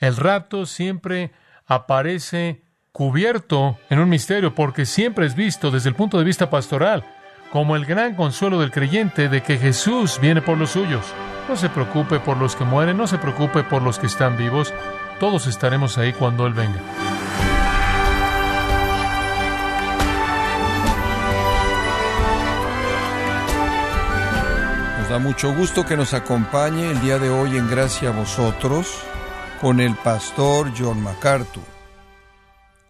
El rapto siempre aparece cubierto en un misterio porque siempre es visto desde el punto de vista pastoral como el gran consuelo del creyente de que Jesús viene por los suyos. No se preocupe por los que mueren, no se preocupe por los que están vivos, todos estaremos ahí cuando Él venga. Nos da mucho gusto que nos acompañe el día de hoy en Gracia a vosotros con el pastor John MacArthur.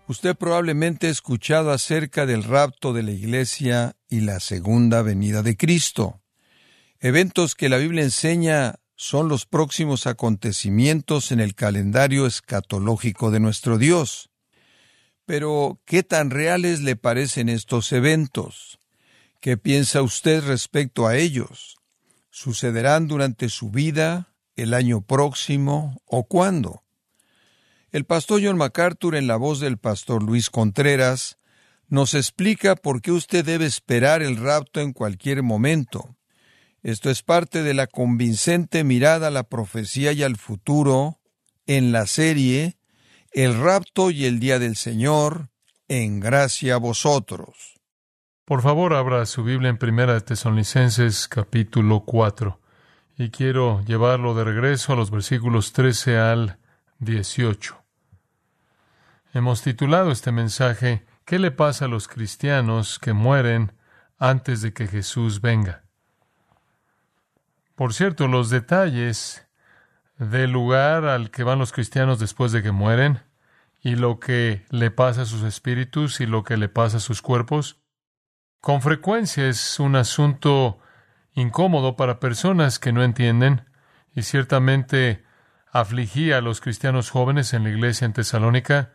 Usted probablemente ha escuchado acerca del rapto de la iglesia y la segunda venida de Cristo. Eventos que la Biblia enseña son los próximos acontecimientos en el calendario escatológico de nuestro Dios. Pero, ¿qué tan reales le parecen estos eventos? ¿Qué piensa usted respecto a ellos? ¿Sucederán durante su vida, el año próximo o cuándo? El pastor John MacArthur, en la voz del pastor Luis Contreras, nos explica por qué usted debe esperar el rapto en cualquier momento. Esto es parte de la convincente mirada a la profecía y al futuro en la serie El rapto y el día del Señor, en gracia a vosotros. Por favor, abra su Biblia en Primera de Tesalonicenses capítulo 4 y quiero llevarlo de regreso a los versículos 13 al 18. Hemos titulado este mensaje ¿Qué le pasa a los cristianos que mueren antes de que Jesús venga? Por cierto, los detalles del lugar al que van los cristianos después de que mueren y lo que le pasa a sus espíritus y lo que le pasa a sus cuerpos, con frecuencia es un asunto incómodo para personas que no entienden y ciertamente afligía a los cristianos jóvenes en la iglesia en Tesalónica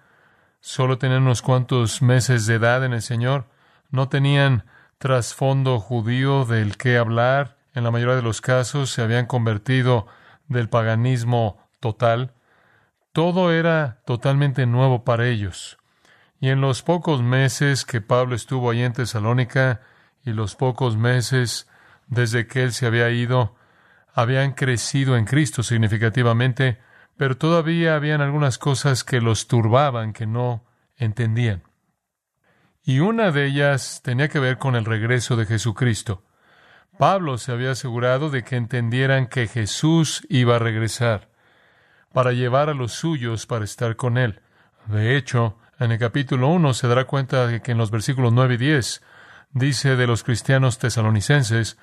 solo tenían unos cuantos meses de edad en el Señor, no tenían trasfondo judío del que hablar, en la mayoría de los casos se habían convertido del paganismo total. Todo era totalmente nuevo para ellos. Y en los pocos meses que Pablo estuvo allí en Tesalónica y los pocos meses desde que él se había ido, habían crecido en Cristo significativamente, pero todavía habían algunas cosas que los turbaban, que no entendían. Y una de ellas tenía que ver con el regreso de Jesucristo. Pablo se había asegurado de que entendieran que Jesús iba a regresar para llevar a los suyos para estar con él. De hecho, en el capítulo 1 se dará cuenta de que en los versículos 9 y 10 dice de los cristianos tesalonicenses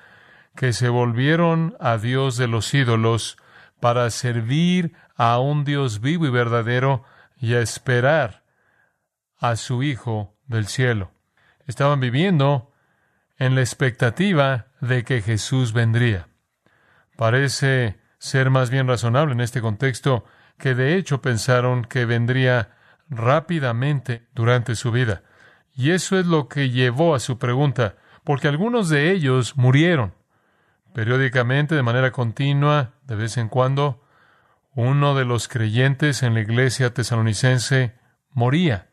que se volvieron a Dios de los ídolos para servir a un Dios vivo y verdadero y a esperar a su Hijo del cielo. Estaban viviendo en la expectativa de que Jesús vendría. Parece ser más bien razonable en este contexto que de hecho pensaron que vendría rápidamente durante su vida. Y eso es lo que llevó a su pregunta, porque algunos de ellos murieron. Periódicamente, de manera continua, de vez en cuando, uno de los creyentes en la iglesia tesalonicense moría.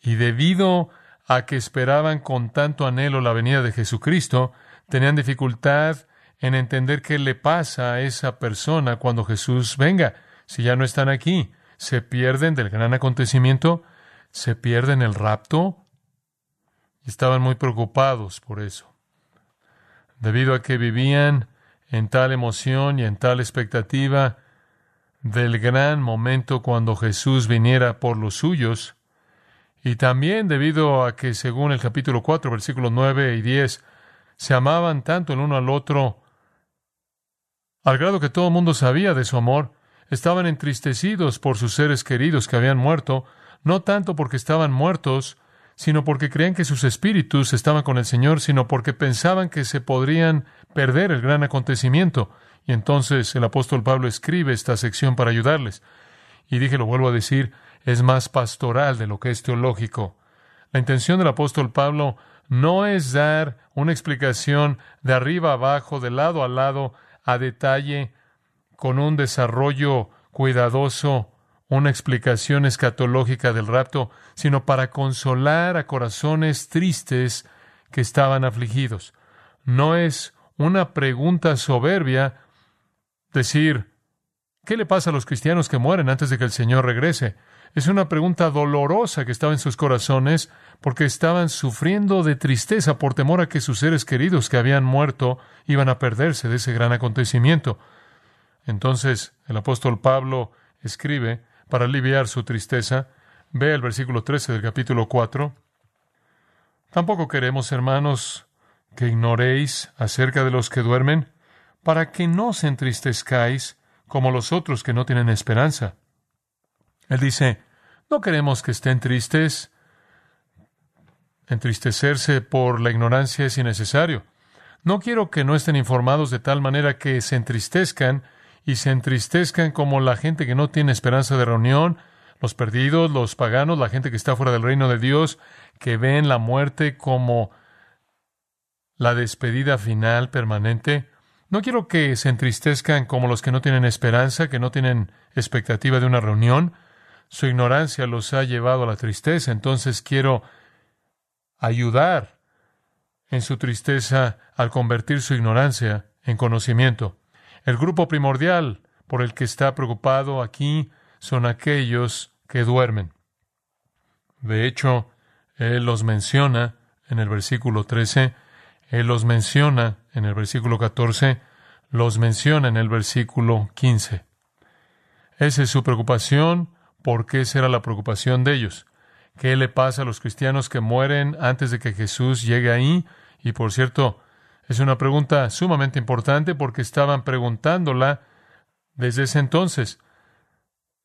Y debido a que esperaban con tanto anhelo la venida de Jesucristo, tenían dificultad en entender qué le pasa a esa persona cuando Jesús venga. Si ya no están aquí, se pierden del gran acontecimiento, se pierden el rapto. Y estaban muy preocupados por eso. Debido a que vivían en tal emoción y en tal expectativa del gran momento cuando Jesús viniera por los suyos, y también debido a que, según el capítulo 4, versículos 9 y 10, se amaban tanto el uno al otro, al grado que todo el mundo sabía de su amor, estaban entristecidos por sus seres queridos que habían muerto, no tanto porque estaban muertos, sino porque creían que sus espíritus estaban con el Señor, sino porque pensaban que se podrían perder el gran acontecimiento. Y entonces el apóstol Pablo escribe esta sección para ayudarles. Y dije, lo vuelvo a decir, es más pastoral de lo que es teológico. La intención del apóstol Pablo no es dar una explicación de arriba abajo, de lado a lado, a detalle, con un desarrollo cuidadoso una explicación escatológica del rapto, sino para consolar a corazones tristes que estaban afligidos. No es una pregunta soberbia decir, ¿Qué le pasa a los cristianos que mueren antes de que el Señor regrese? Es una pregunta dolorosa que estaba en sus corazones porque estaban sufriendo de tristeza por temor a que sus seres queridos que habían muerto iban a perderse de ese gran acontecimiento. Entonces el apóstol Pablo escribe para aliviar su tristeza. Ve el versículo 13 del capítulo 4. Tampoco queremos, hermanos, que ignoréis acerca de los que duermen, para que no os entristezcáis como los otros que no tienen esperanza. Él dice, no queremos que estén tristes. Entristecerse por la ignorancia es innecesario. No quiero que no estén informados de tal manera que se entristezcan y se entristezcan como la gente que no tiene esperanza de reunión, los perdidos, los paganos, la gente que está fuera del reino de Dios, que ven la muerte como la despedida final permanente. No quiero que se entristezcan como los que no tienen esperanza, que no tienen expectativa de una reunión. Su ignorancia los ha llevado a la tristeza, entonces quiero ayudar en su tristeza al convertir su ignorancia en conocimiento. El grupo primordial por el que está preocupado aquí son aquellos que duermen. De hecho, él los menciona en el versículo 13, él los menciona en el versículo 14, los menciona en el versículo 15. Esa es su preocupación, porque esa era la preocupación de ellos. ¿Qué le pasa a los cristianos que mueren antes de que Jesús llegue ahí? Y por cierto, es una pregunta sumamente importante porque estaban preguntándola desde ese entonces.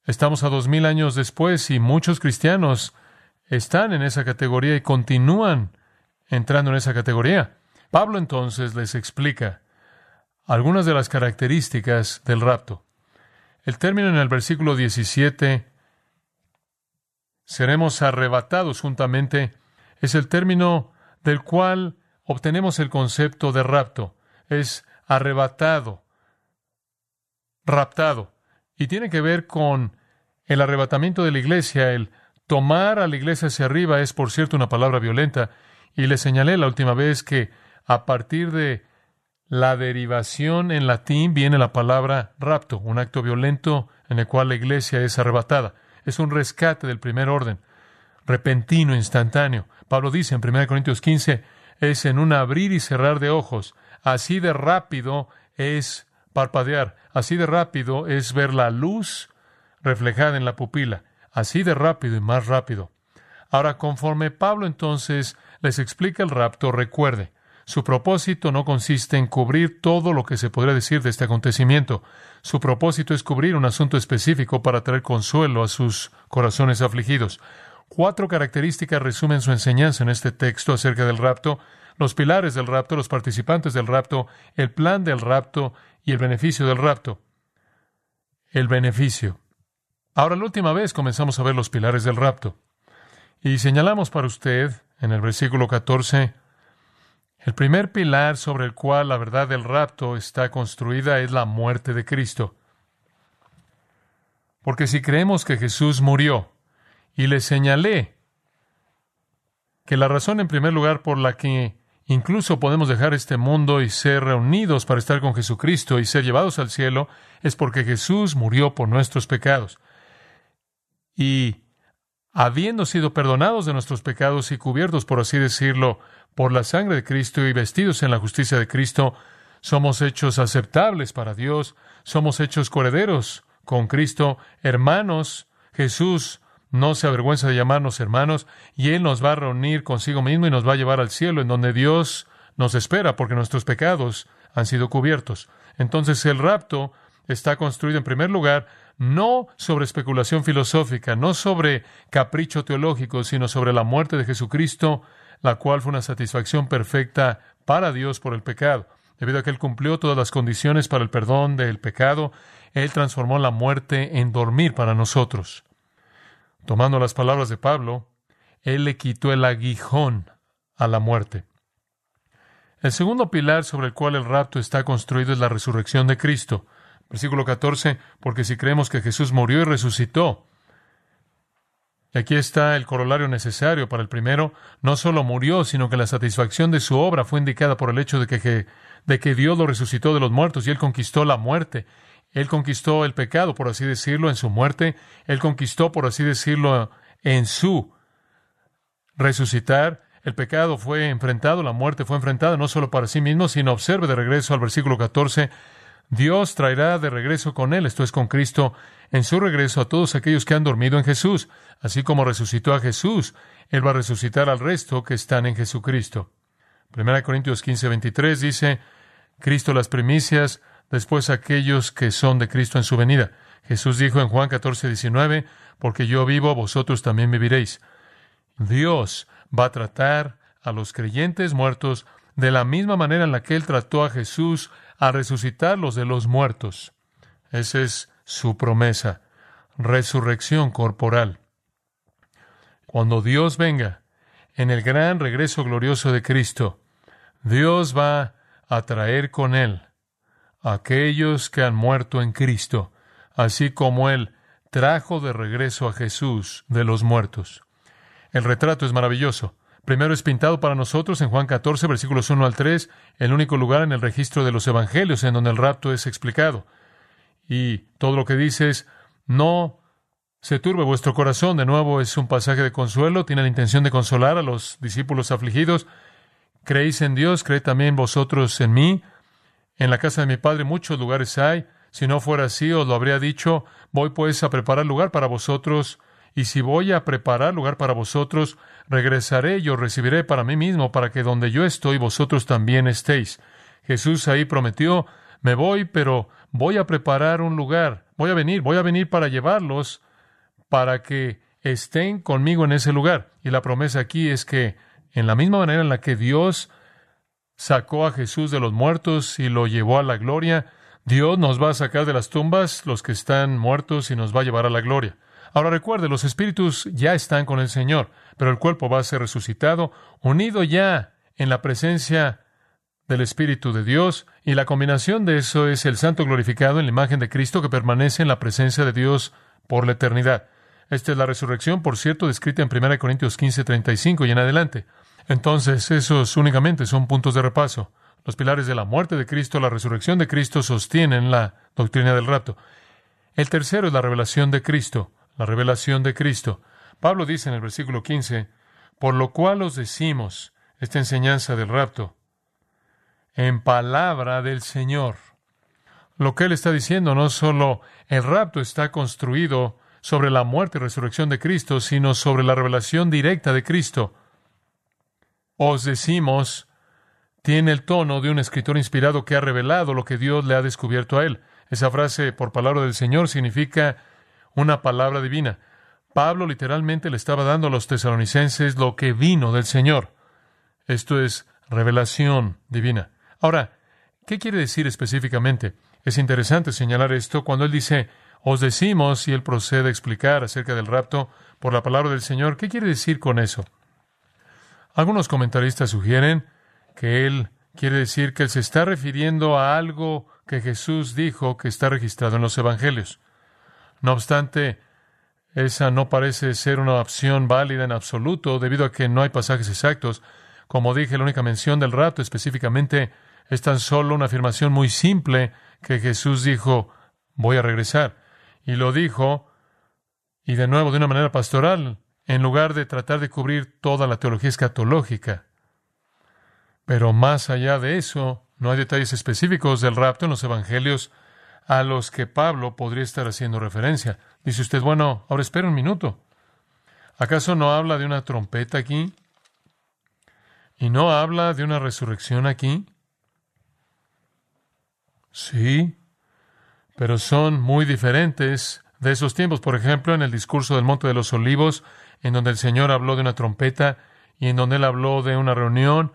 Estamos a dos mil años después y muchos cristianos están en esa categoría y continúan entrando en esa categoría. Pablo entonces les explica algunas de las características del rapto. El término en el versículo 17, seremos arrebatados juntamente, es el término del cual obtenemos el concepto de rapto. Es arrebatado, raptado. Y tiene que ver con el arrebatamiento de la iglesia. El tomar a la iglesia hacia arriba es, por cierto, una palabra violenta. Y le señalé la última vez que a partir de la derivación en latín viene la palabra rapto, un acto violento en el cual la iglesia es arrebatada. Es un rescate del primer orden, repentino, instantáneo. Pablo dice en 1 Corintios 15, es en un abrir y cerrar de ojos. Así de rápido es parpadear, así de rápido es ver la luz reflejada en la pupila, así de rápido y más rápido. Ahora, conforme Pablo entonces les explica el rapto, recuerde, su propósito no consiste en cubrir todo lo que se podría decir de este acontecimiento. Su propósito es cubrir un asunto específico para traer consuelo a sus corazones afligidos. Cuatro características resumen su enseñanza en este texto acerca del rapto, los pilares del rapto, los participantes del rapto, el plan del rapto y el beneficio del rapto. El beneficio. Ahora, la última vez comenzamos a ver los pilares del rapto. Y señalamos para usted, en el versículo 14, el primer pilar sobre el cual la verdad del rapto está construida es la muerte de Cristo. Porque si creemos que Jesús murió, y le señalé que la razón en primer lugar por la que incluso podemos dejar este mundo y ser reunidos para estar con Jesucristo y ser llevados al cielo es porque Jesús murió por nuestros pecados. Y habiendo sido perdonados de nuestros pecados y cubiertos, por así decirlo, por la sangre de Cristo y vestidos en la justicia de Cristo, somos hechos aceptables para Dios, somos hechos coherederos con Cristo, hermanos. Jesús no se avergüenza de llamarnos hermanos, y Él nos va a reunir consigo mismo y nos va a llevar al cielo, en donde Dios nos espera, porque nuestros pecados han sido cubiertos. Entonces el rapto está construido en primer lugar no sobre especulación filosófica, no sobre capricho teológico, sino sobre la muerte de Jesucristo, la cual fue una satisfacción perfecta para Dios por el pecado. Debido a que Él cumplió todas las condiciones para el perdón del pecado, Él transformó la muerte en dormir para nosotros. Tomando las palabras de Pablo, él le quitó el aguijón a la muerte. El segundo pilar sobre el cual el rapto está construido es la resurrección de Cristo. Versículo 14, porque si creemos que Jesús murió y resucitó, y aquí está el corolario necesario para el primero, no solo murió, sino que la satisfacción de su obra fue indicada por el hecho de que, de que Dios lo resucitó de los muertos y él conquistó la muerte. Él conquistó el pecado, por así decirlo, en su muerte. Él conquistó, por así decirlo, en su resucitar. El pecado fue enfrentado, la muerte fue enfrentada no solo para sí mismo, sino observe de regreso al versículo 14, Dios traerá de regreso con él, esto es con Cristo, en su regreso a todos aquellos que han dormido en Jesús, así como resucitó a Jesús, él va a resucitar al resto que están en Jesucristo. 1 Corintios 15, 23 dice, Cristo las primicias, después aquellos que son de Cristo en su venida. Jesús dijo en Juan 14, 19, porque yo vivo, vosotros también viviréis. Dios va a tratar a los creyentes muertos de la misma manera en la que Él trató a Jesús a resucitarlos de los muertos. Esa es su promesa, resurrección corporal. Cuando Dios venga, en el gran regreso glorioso de Cristo, Dios va a traer con Él aquellos que han muerto en Cristo, así como Él trajo de regreso a Jesús de los muertos. El retrato es maravilloso. Primero es pintado para nosotros en Juan 14, versículos 1 al 3, el único lugar en el registro de los evangelios en donde el rapto es explicado. Y todo lo que dice es, no se turbe vuestro corazón. De nuevo es un pasaje de consuelo, tiene la intención de consolar a los discípulos afligidos. Creéis en Dios, creed también vosotros en mí. En la casa de mi Padre muchos lugares hay. Si no fuera así, os lo habría dicho, voy pues a preparar lugar para vosotros y si voy a preparar lugar para vosotros, regresaré y os recibiré para mí mismo, para que donde yo estoy, vosotros también estéis. Jesús ahí prometió, me voy, pero voy a preparar un lugar, voy a venir, voy a venir para llevarlos, para que estén conmigo en ese lugar. Y la promesa aquí es que, en la misma manera en la que Dios sacó a Jesús de los muertos y lo llevó a la gloria, Dios nos va a sacar de las tumbas los que están muertos y nos va a llevar a la gloria. Ahora recuerde, los espíritus ya están con el Señor, pero el cuerpo va a ser resucitado, unido ya en la presencia del Espíritu de Dios, y la combinación de eso es el santo glorificado en la imagen de Cristo que permanece en la presencia de Dios por la eternidad. Esta es la resurrección, por cierto, descrita en 1 Corintios 15, 35 y en adelante. Entonces, esos únicamente son puntos de repaso. Los pilares de la muerte de Cristo, la resurrección de Cristo sostienen la doctrina del rapto. El tercero es la revelación de Cristo la revelación de Cristo. Pablo dice en el versículo 15, por lo cual os decimos esta enseñanza del rapto, en palabra del Señor. Lo que él está diciendo no solo el rapto está construido sobre la muerte y resurrección de Cristo, sino sobre la revelación directa de Cristo. Os decimos, tiene el tono de un escritor inspirado que ha revelado lo que Dios le ha descubierto a él. Esa frase por palabra del Señor significa una palabra divina. Pablo literalmente le estaba dando a los tesalonicenses lo que vino del Señor. Esto es revelación divina. Ahora, ¿qué quiere decir específicamente? Es interesante señalar esto cuando él dice, os decimos, y él procede a explicar acerca del rapto por la palabra del Señor. ¿Qué quiere decir con eso? Algunos comentaristas sugieren que él quiere decir que él se está refiriendo a algo que Jesús dijo que está registrado en los Evangelios. No obstante, esa no parece ser una opción válida en absoluto, debido a que no hay pasajes exactos. Como dije, la única mención del rato específicamente es tan solo una afirmación muy simple que Jesús dijo, voy a regresar. Y lo dijo, y de nuevo de una manera pastoral, en lugar de tratar de cubrir toda la teología escatológica. Pero más allá de eso, no hay detalles específicos del rapto en los evangelios a los que Pablo podría estar haciendo referencia. Dice usted, bueno, ahora espera un minuto. ¿Acaso no habla de una trompeta aquí? ¿Y no habla de una resurrección aquí? Sí, pero son muy diferentes de esos tiempos. Por ejemplo, en el discurso del Monte de los Olivos, en donde el Señor habló de una trompeta y en donde él habló de una reunión,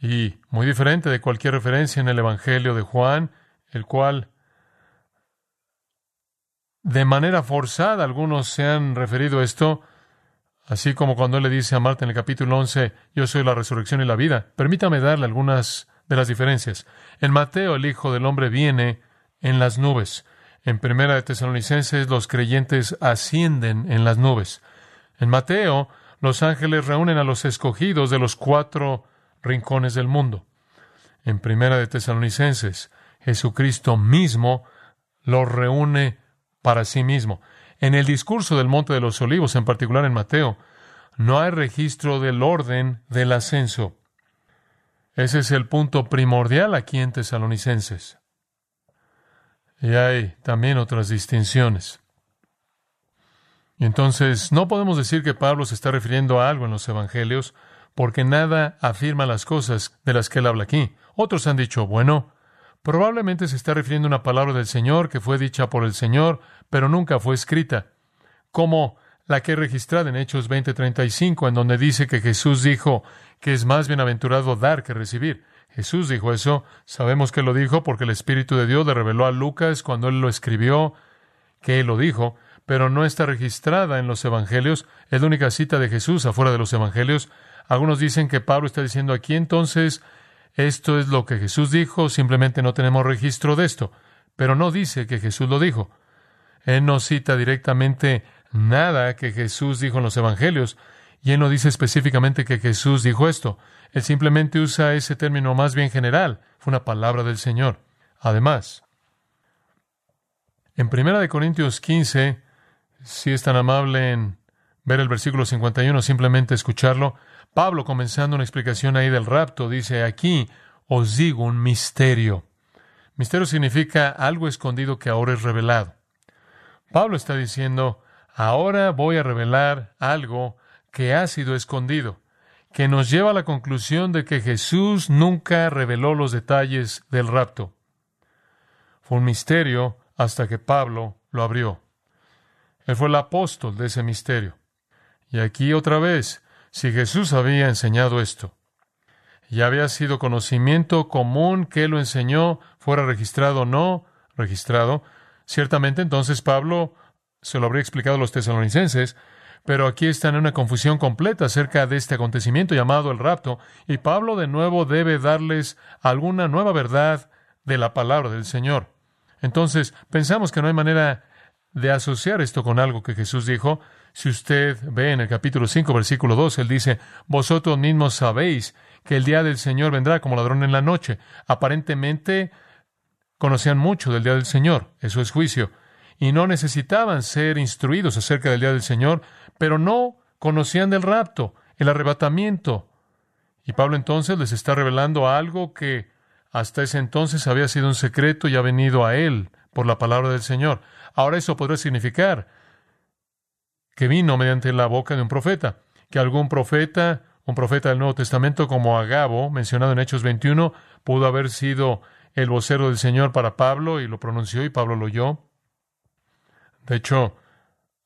y muy diferente de cualquier referencia en el Evangelio de Juan, el cual de manera forzada algunos se han referido a esto, así como cuando él le dice a Marta en el capítulo 11, yo soy la resurrección y la vida. Permítame darle algunas de las diferencias. En Mateo el Hijo del Hombre viene en las nubes. En Primera de Tesalonicenses los creyentes ascienden en las nubes. En Mateo los ángeles reúnen a los escogidos de los cuatro rincones del mundo. En Primera de Tesalonicenses Jesucristo mismo los reúne para sí mismo. En el discurso del Monte de los Olivos, en particular en Mateo, no hay registro del orden del ascenso. Ese es el punto primordial aquí en Tesalonicenses. Y hay también otras distinciones. Entonces no podemos decir que Pablo se está refiriendo a algo en los Evangelios, porque nada afirma las cosas de las que él habla aquí. Otros han dicho, bueno, probablemente se está refiriendo a una palabra del Señor que fue dicha por el Señor, pero nunca fue escrita, como la que he registrada en Hechos 20:35, en donde dice que Jesús dijo que es más bienaventurado dar que recibir. Jesús dijo eso, sabemos que lo dijo porque el Espíritu de Dios le reveló a Lucas cuando él lo escribió, que él lo dijo, pero no está registrada en los Evangelios, es la única cita de Jesús afuera de los Evangelios. Algunos dicen que Pablo está diciendo aquí entonces, esto es lo que Jesús dijo, simplemente no tenemos registro de esto, pero no dice que Jesús lo dijo. Él no cita directamente nada que Jesús dijo en los Evangelios, y él no dice específicamente que Jesús dijo esto. Él simplemente usa ese término más bien general. Fue una palabra del Señor. Además, en 1 Corintios 15, si es tan amable en ver el versículo 51, simplemente escucharlo, Pablo, comenzando una explicación ahí del rapto, dice, aquí os digo un misterio. Misterio significa algo escondido que ahora es revelado. Pablo está diciendo, ahora voy a revelar algo que ha sido escondido, que nos lleva a la conclusión de que Jesús nunca reveló los detalles del rapto. Fue un misterio hasta que Pablo lo abrió. Él fue el apóstol de ese misterio. Y aquí otra vez, si Jesús había enseñado esto, y había sido conocimiento común que lo enseñó, fuera registrado o no registrado, ciertamente entonces Pablo se lo habría explicado a los tesalonicenses, pero aquí están en una confusión completa acerca de este acontecimiento llamado el rapto, y Pablo de nuevo debe darles alguna nueva verdad de la palabra del Señor. Entonces, pensamos que no hay manera de asociar esto con algo que Jesús dijo, si usted ve en el capítulo 5, versículo 2, él dice, vosotros mismos sabéis que el día del Señor vendrá como ladrón en la noche. Aparentemente conocían mucho del día del Señor, eso es juicio, y no necesitaban ser instruidos acerca del día del Señor, pero no conocían del rapto, el arrebatamiento. Y Pablo entonces les está revelando algo que hasta ese entonces había sido un secreto y ha venido a él por la palabra del Señor. Ahora eso podría significar que vino mediante la boca de un profeta, que algún profeta, un profeta del Nuevo Testamento como Agabo, mencionado en Hechos 21, pudo haber sido el vocero del Señor para Pablo y lo pronunció y Pablo lo oyó. De hecho,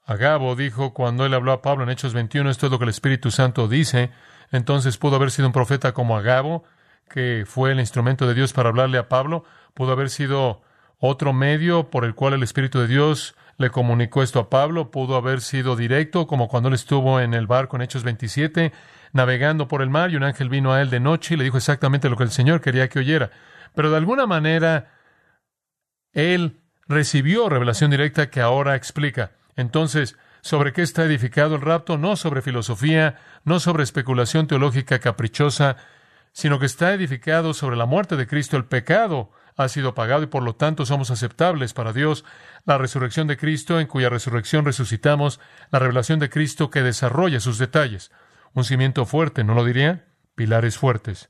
Agabo dijo cuando él habló a Pablo en Hechos 21, esto es lo que el Espíritu Santo dice, entonces pudo haber sido un profeta como Agabo, que fue el instrumento de Dios para hablarle a Pablo, pudo haber sido otro medio por el cual el Espíritu de Dios le comunicó esto a Pablo, pudo haber sido directo, como cuando él estuvo en el barco en Hechos 27, navegando por el mar, y un ángel vino a él de noche y le dijo exactamente lo que el Señor quería que oyera. Pero de alguna manera, él recibió revelación directa que ahora explica. Entonces, ¿sobre qué está edificado el rapto? No sobre filosofía, no sobre especulación teológica caprichosa, sino que está edificado sobre la muerte de Cristo, el pecado ha sido pagado y por lo tanto somos aceptables para Dios, la resurrección de Cristo en cuya resurrección resucitamos, la revelación de Cristo que desarrolla sus detalles. Un cimiento fuerte, ¿no lo diría? Pilares fuertes.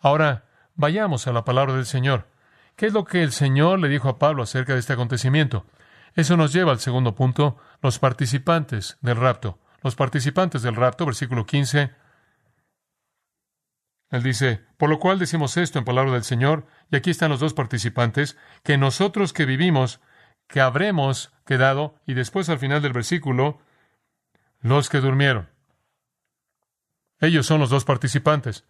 Ahora, vayamos a la palabra del Señor. ¿Qué es lo que el Señor le dijo a Pablo acerca de este acontecimiento? Eso nos lleva al segundo punto, los participantes del rapto. Los participantes del rapto, versículo 15, él dice, por lo cual decimos esto en palabra del Señor, y aquí están los dos participantes, que nosotros que vivimos, que habremos quedado, y después al final del versículo, los que durmieron. Ellos son los dos participantes.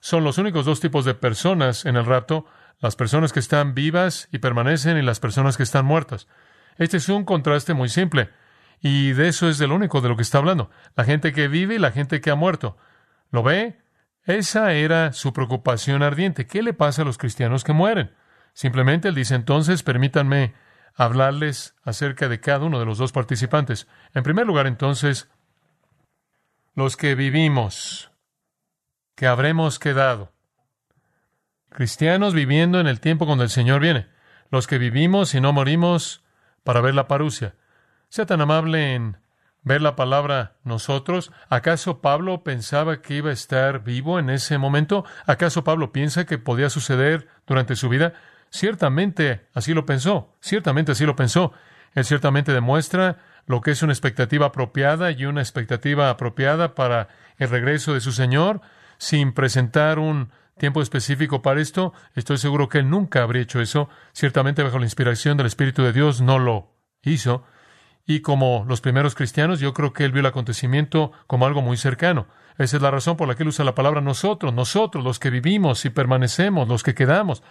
Son los únicos dos tipos de personas en el rapto, las personas que están vivas y permanecen y las personas que están muertas. Este es un contraste muy simple, y de eso es de lo único de lo que está hablando. La gente que vive y la gente que ha muerto. ¿Lo ve? Esa era su preocupación ardiente. ¿Qué le pasa a los cristianos que mueren? Simplemente él dice entonces, permítanme hablarles acerca de cada uno de los dos participantes. En primer lugar, entonces, los que vivimos, que habremos quedado. Cristianos viviendo en el tiempo cuando el Señor viene. los que vivimos y no morimos para ver la parucia. Sea tan amable en ver la palabra nosotros. ¿Acaso Pablo pensaba que iba a estar vivo en ese momento? ¿Acaso Pablo piensa que podía suceder durante su vida? Ciertamente así lo pensó, ciertamente así lo pensó. Él ciertamente demuestra lo que es una expectativa apropiada y una expectativa apropiada para el regreso de su Señor, sin presentar un tiempo específico para esto. Estoy seguro que él nunca habría hecho eso. Ciertamente bajo la inspiración del Espíritu de Dios no lo hizo. Y como los primeros cristianos, yo creo que él vio el acontecimiento como algo muy cercano. Esa es la razón por la que él usa la palabra nosotros, nosotros, los que vivimos y permanecemos, los que quedamos.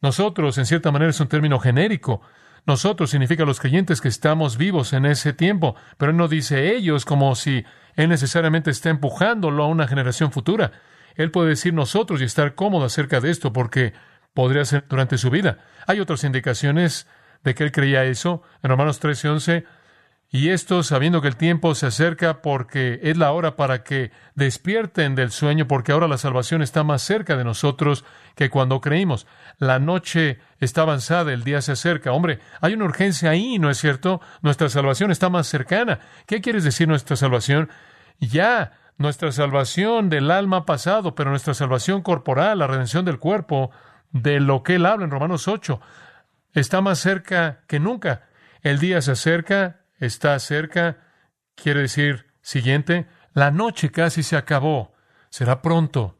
Nosotros, en cierta manera, es un término genérico. Nosotros significa los creyentes que estamos vivos en ese tiempo, pero él no dice ellos como si él necesariamente está empujándolo a una generación futura. Él puede decir nosotros y estar cómodo acerca de esto porque podría ser durante su vida. Hay otras indicaciones de que él creía eso. En Romanos 13 y 11 y esto sabiendo que el tiempo se acerca porque es la hora para que despierten del sueño, porque ahora la salvación está más cerca de nosotros que cuando creímos. La noche está avanzada, el día se acerca. Hombre, hay una urgencia ahí, ¿no es cierto? Nuestra salvación está más cercana. ¿Qué quieres decir nuestra salvación? Ya, nuestra salvación del alma ha pasado, pero nuestra salvación corporal, la redención del cuerpo, de lo que él habla en Romanos 8, está más cerca que nunca. El día se acerca, está cerca, quiere decir siguiente, la noche casi se acabó, será pronto.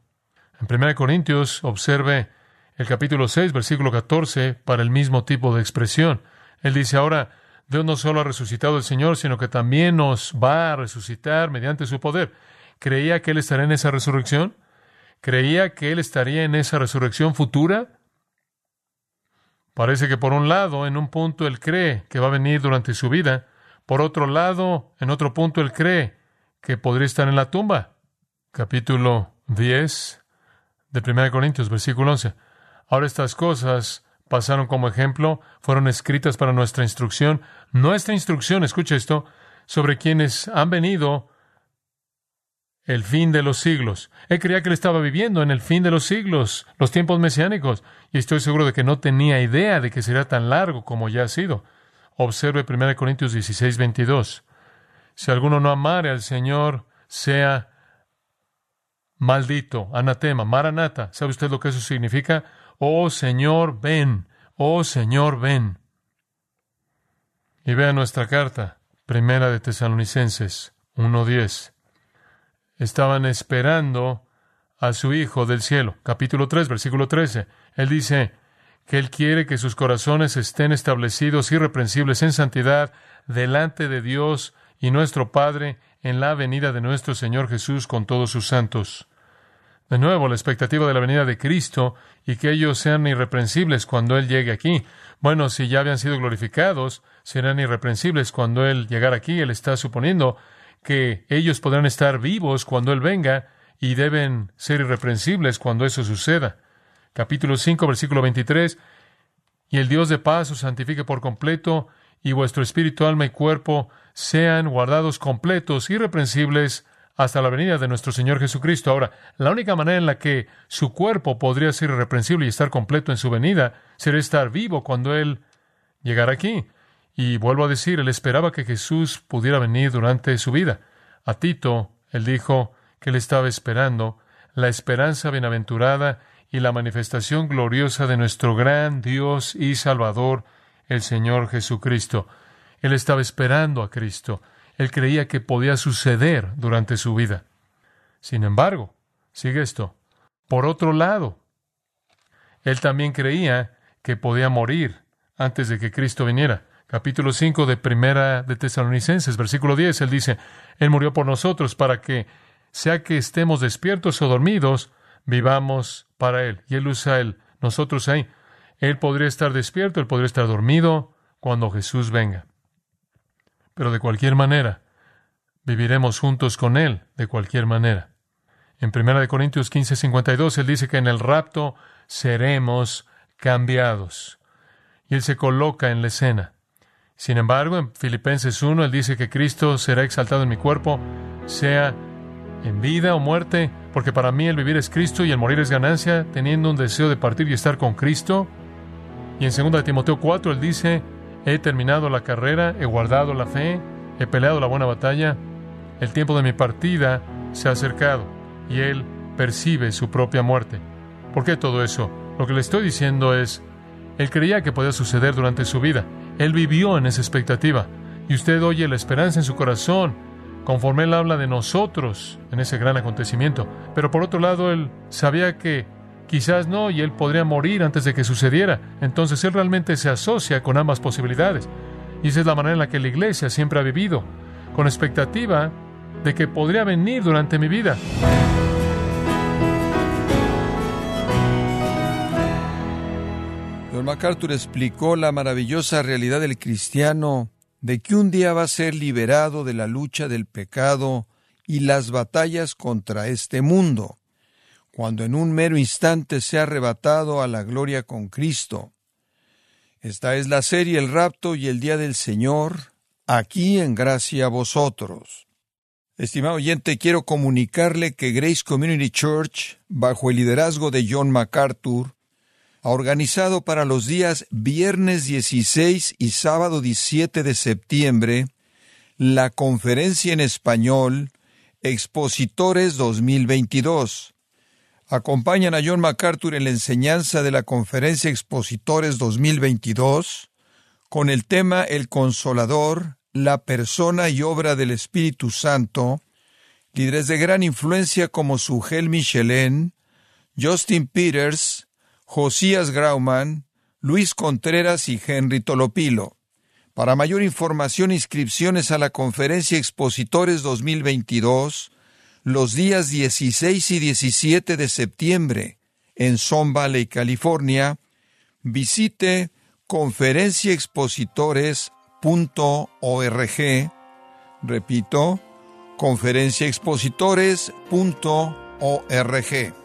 En 1 Corintios observe el capítulo 6, versículo 14, para el mismo tipo de expresión. Él dice ahora, Dios no solo ha resucitado al Señor, sino que también nos va a resucitar mediante su poder. ¿Creía que Él estaría en esa resurrección? ¿Creía que Él estaría en esa resurrección futura? Parece que por un lado, en un punto, Él cree que va a venir durante su vida, por otro lado, en otro punto, él cree que podría estar en la tumba. Capítulo 10 de 1 Corintios, versículo 11. Ahora estas cosas pasaron como ejemplo, fueron escritas para nuestra instrucción. Nuestra instrucción, escucha esto, sobre quienes han venido el fin de los siglos. Él creía que él estaba viviendo en el fin de los siglos, los tiempos mesiánicos, y estoy seguro de que no tenía idea de que sería tan largo como ya ha sido. Observe 1 Corintios 16, 22. Si alguno no amare al Señor, sea maldito, anatema, maranata. ¿Sabe usted lo que eso significa? Oh Señor, ven. Oh Señor, ven. Y vea nuestra carta, primera de Tesalonicenses 1.10. Estaban esperando a su Hijo del cielo. Capítulo 3, versículo 13. Él dice, que Él quiere que sus corazones estén establecidos irreprensibles en santidad delante de Dios y nuestro Padre en la venida de nuestro Señor Jesús con todos sus santos. De nuevo, la expectativa de la venida de Cristo y que ellos sean irreprensibles cuando Él llegue aquí. Bueno, si ya habían sido glorificados, serán irreprensibles cuando Él llegara aquí. Él está suponiendo que ellos podrán estar vivos cuando Él venga y deben ser irreprensibles cuando eso suceda capítulo 5, versículo 23, y el Dios de paz os santifique por completo, y vuestro espíritu, alma y cuerpo sean guardados completos, irreprensibles, hasta la venida de nuestro Señor Jesucristo. Ahora, la única manera en la que su cuerpo podría ser irreprensible y estar completo en su venida sería estar vivo cuando Él llegara aquí. Y vuelvo a decir, Él esperaba que Jesús pudiera venir durante su vida. A Tito, Él dijo que Él estaba esperando la esperanza bienaventurada y la manifestación gloriosa de nuestro gran Dios y Salvador, el Señor Jesucristo. Él estaba esperando a Cristo. Él creía que podía suceder durante su vida. Sin embargo, sigue esto. Por otro lado, él también creía que podía morir antes de que Cristo viniera. Capítulo 5 de Primera de Tesalonicenses, versículo 10, él dice, Él murió por nosotros para que, sea que estemos despiertos o dormidos, vivamos para Él. Y Él usa Él, nosotros ahí. Él podría estar despierto, Él podría estar dormido cuando Jesús venga. Pero de cualquier manera, viviremos juntos con Él, de cualquier manera. En 1 Corintios 15, 52, Él dice que en el rapto seremos cambiados. Y Él se coloca en la escena. Sin embargo, en Filipenses 1, Él dice que Cristo será exaltado en mi cuerpo, sea en vida o muerte, porque para mí el vivir es Cristo y el morir es ganancia, teniendo un deseo de partir y estar con Cristo. Y en 2 Timoteo 4 él dice, he terminado la carrera, he guardado la fe, he peleado la buena batalla, el tiempo de mi partida se ha acercado y él percibe su propia muerte. ¿Por qué todo eso? Lo que le estoy diciendo es, él creía que podía suceder durante su vida. Él vivió en esa expectativa. Y usted oye la esperanza en su corazón, conforme él habla de nosotros en ese gran acontecimiento. Pero por otro lado, él sabía que quizás no y él podría morir antes de que sucediera. Entonces él realmente se asocia con ambas posibilidades. Y esa es la manera en la que la iglesia siempre ha vivido, con expectativa de que podría venir durante mi vida. John MacArthur explicó la maravillosa realidad del cristiano de que un día va a ser liberado de la lucha del pecado y las batallas contra este mundo, cuando en un mero instante sea arrebatado a la gloria con Cristo. Esta es la serie El rapto y el día del Señor, aquí en gracia a vosotros. Estimado oyente, quiero comunicarle que Grace Community Church, bajo el liderazgo de John MacArthur, organizado para los días viernes 16 y sábado 17 de septiembre la conferencia en español Expositores 2022. Acompañan a John MacArthur en la enseñanza de la conferencia Expositores 2022 con el tema El Consolador, la persona y obra del Espíritu Santo, líderes de gran influencia como Sugel Michelin, Justin Peters, Josías Grauman, Luis Contreras y Henry Tolopilo. Para mayor información, inscripciones a la Conferencia Expositores 2022, los días 16 y 17 de septiembre, en Son Valley, California, visite conferenciaexpositores.org. Repito, conferenciaexpositores.org.